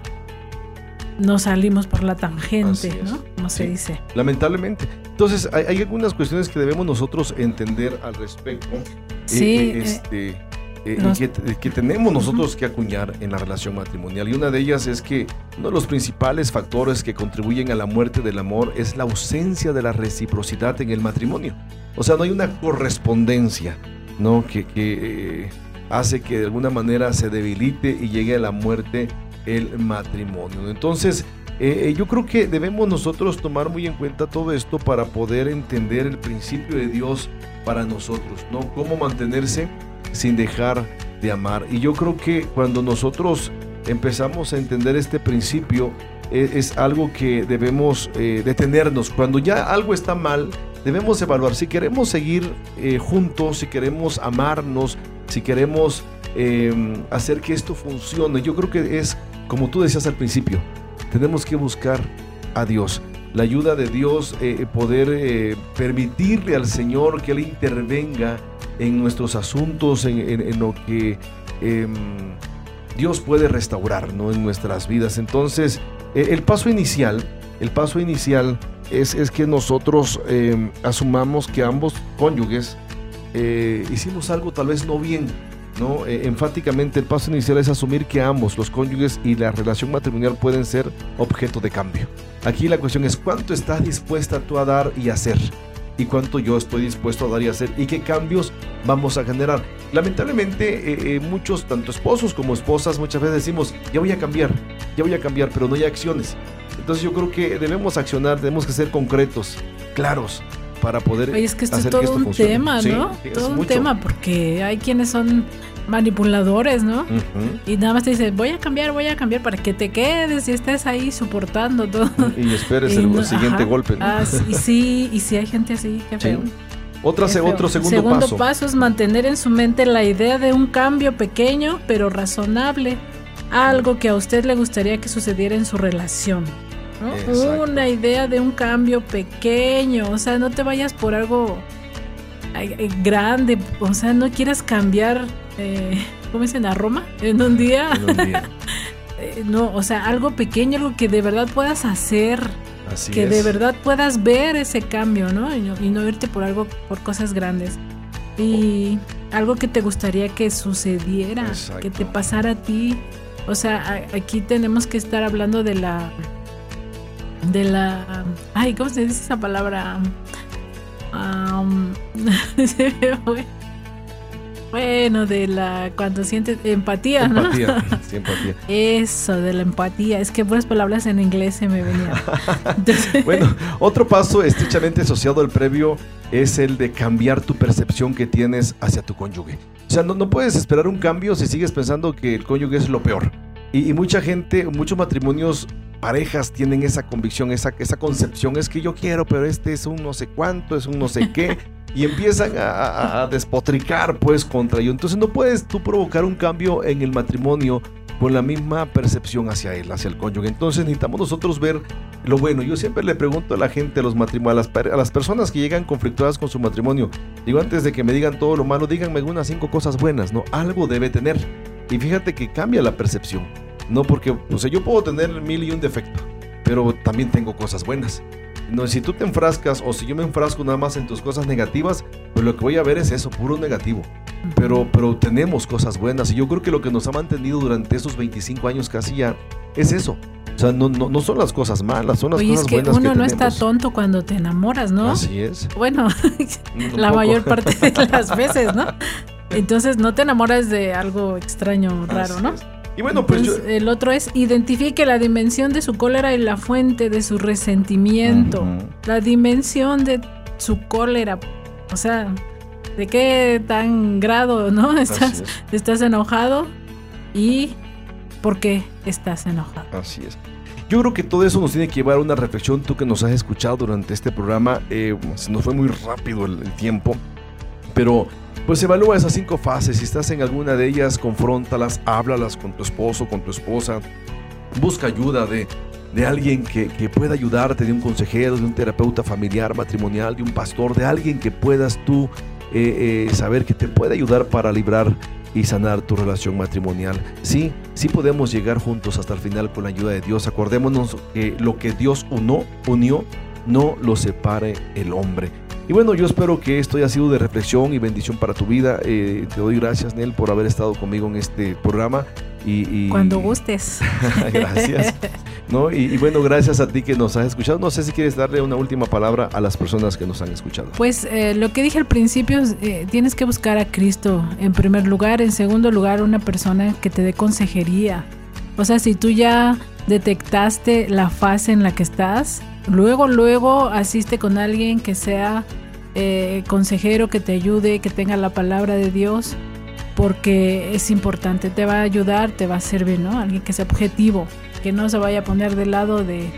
nos salimos por la tangente. ¿no? Como se dice. Lamentablemente. Entonces, hay, hay algunas cuestiones que debemos nosotros entender al respecto. eh, Sí, eh, eh, este, eh, y los- que, que tenemos nosotros que acuñar en la relación matrimonial. Y una de ellas es que uno de los principales factores que contribuyen a la muerte del amor es la ausencia de la reciprocidad en el matrimonio. O sea, no hay una correspondencia, ¿no? Que, que, eh, hace que de alguna manera se debilite y llegue a la muerte el matrimonio. Entonces, eh, eh, yo creo que debemos nosotros tomar muy en cuenta todo esto para poder entender el principio de Dios para nosotros, ¿no? Cómo mantenerse sin dejar de amar. Y yo creo que cuando nosotros empezamos a entender este principio, eh, es algo que debemos eh, detenernos. Cuando ya algo está mal, debemos evaluar si queremos seguir eh, juntos, si queremos amarnos, si queremos em, hacer que esto funcione. Yo creo que es, como tú decías al principio, tenemos que buscar a Dios. La ayuda de Dios, eh, poder permitirle al Señor que Él intervenga en nuestros asuntos, en, lo que em, Dios puede restaurar ¿no? en nuestras vidas. Entonces, el paso inicial, el paso inicial es, es que nosotros em, asumamos que ambos cónyuges eh, hicimos algo tal vez no bien. ¿no? E, enfáticamente el paso inicial es asumir que ambos, los cónyuges y la relación matrimonial pueden ser objeto de cambio. Aquí la cuestión es cuánto estás dispuesta tú a dar y hacer y cuánto yo estoy dispuesto a dar y hacer y qué cambios vamos a generar. Lamentablemente eh, eh, muchos, tanto esposos como esposas, muchas veces decimos, ya voy a cambiar, ya voy a cambiar, pero no hay acciones. Entonces yo creo que debemos accionar, tenemos que ser concretos, claros, para poder Oye, es que esto es todo un tema, ¿no? todo un tema, porque hay quienes son manipuladores, ¿no? Y nada más te dicen, voy a cambiar, voy a cambiar para que te quedes y estés ahí soportando todo. Y esperes el, siguiente golpe. ¿no? Ah, y sí, y sí hay gente así, qué feo. Otra, otro segundo, segundo paso. paso es mantener en su mente la idea de un cambio pequeño pero razonable, algo que a usted le gustaría que sucediera en su relación. Una idea de un cambio pequeño, o sea, no te vayas por algo grande, o sea, no quieras cambiar, eh, ¿cómo dicen? A Roma en un día. Eh, no, o sea, algo pequeño, algo que de verdad puedas hacer. que de verdad puedas ver ese cambio, ¿no? Y, ¿no? irte por algo, por cosas grandes. Y algo que te gustaría que sucediera, que te pasara a ti. O sea, aquí tenemos que estar hablando de la de la ay cómo se dice esa palabra bueno de la cuando sientes empatía empatía, ¿no? sí, empatía. eso de la empatía. Es que buenas palabras en inglés se me venían. Bueno otro paso estrechamente asociado al previo es el de cambiar tu percepción que tienes hacia tu cónyuge. O sea no, no puedes esperar un cambio si sigues pensando que el cónyuge es lo peor. Y, y mucha gente muchos matrimonios parejas tienen esa convicción, esa, esa concepción, es que yo quiero, pero este es un no sé cuánto, es un no sé qué, y empiezan a, despotricar pues contra ello. Entonces no puedes tú provocar un cambio en el matrimonio con la misma percepción hacia él, hacia el cónyuge. Entonces necesitamos nosotros ver lo bueno. Yo siempre le pregunto a la gente, a, los a, las, a las personas que llegan conflictuadas con su matrimonio, digo antes de que me digan todo lo malo, díganme unas cinco cosas buenas, ¿no? Algo debe tener. Y fíjate que cambia la percepción. No porque, o sea, yo puedo tener mil y un defecto, pero también tengo cosas buenas. No, si tú te enfrascas o si yo me enfrasco nada más en tus cosas negativas, pues lo que voy a ver es eso, puro negativo. Pero, pero tenemos cosas buenas y yo creo que lo que nos ha mantenido durante esos 25 años casi ya es eso. O sea, no, no, no son las cosas malas, son las cosas es que buenas uno no está tonto cuando te enamoras, ¿no? Así es. Bueno, la mayor parte de las veces, ¿no? Entonces no te enamoras de algo extraño, raro, ¿no? Y bueno, pues El otro es identifique la dimensión de su cólera y la fuente de su resentimiento. La dimensión de su cólera. O sea, de qué tan grado, ¿no? Estás, estás enojado y por qué estás enojado. Así es. Yo creo que todo eso nos tiene que llevar a una reflexión. Tú que nos has escuchado durante este programa, eh, se nos fue muy rápido el tiempo, pero pues evalúa esas cinco fases. Si estás en alguna de ellas, confróntalas, háblalas con tu esposo, con tu esposa. Busca ayuda de, de alguien que, pueda ayudarte, de un consejero, de un terapeuta familiar, matrimonial, de un pastor, de alguien que puedas tú eh, eh, saber que te puede ayudar para librar y sanar tu relación matrimonial. Sí, sí podemos llegar juntos hasta el final con la ayuda de Dios. Acordémonos que lo que Dios unió, unió no lo separe el hombre. Y bueno, yo espero que esto haya sido de reflexión y bendición para tu vida. Eh, te doy gracias, Nel, por haber estado conmigo en este programa. Y, Cuando gustes. gracias. ¿No? Y, bueno, gracias a ti que nos has escuchado. No sé si quieres darle una última palabra a las personas que nos han escuchado. Pues eh, lo que dije al principio, eh, tienes que buscar a Cristo en primer lugar. En segundo lugar, una persona que te dé consejería. O sea, si tú ya detectaste la fase en la que estás, luego, luego asiste con alguien que sea eh, consejero que te ayude, que tenga la palabra de Dios, porque es importante, te va a ayudar, te va a servir, ¿no? Alguien que sea objetivo, que no se vaya a poner del lado de,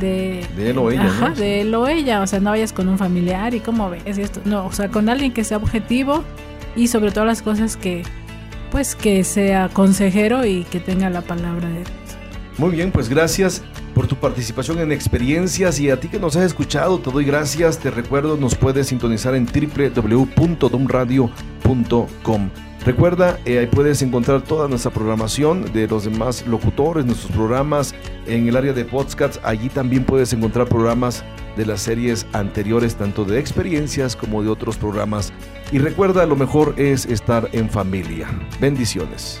de, de él o ella. Ajá, de él o ella. O sea, no vayas con un familiar y cómo ves esto. No, o sea, con alguien que sea objetivo y sobre todas las cosas que, pues, que sea consejero y que tenga la palabra de Dios. Muy bien, pues gracias por tu participación en experiencias y a ti que nos has escuchado, te doy gracias. Te recuerdo, nos puedes sintonizar en www.domradio.com. Recuerda, eh, ahí puedes encontrar toda nuestra programación de los demás locutores, nuestros programas en el área de podcasts. Allí también puedes encontrar programas de las series anteriores, tanto de experiencias como de otros programas. Y recuerda, lo mejor es estar en familia. Bendiciones.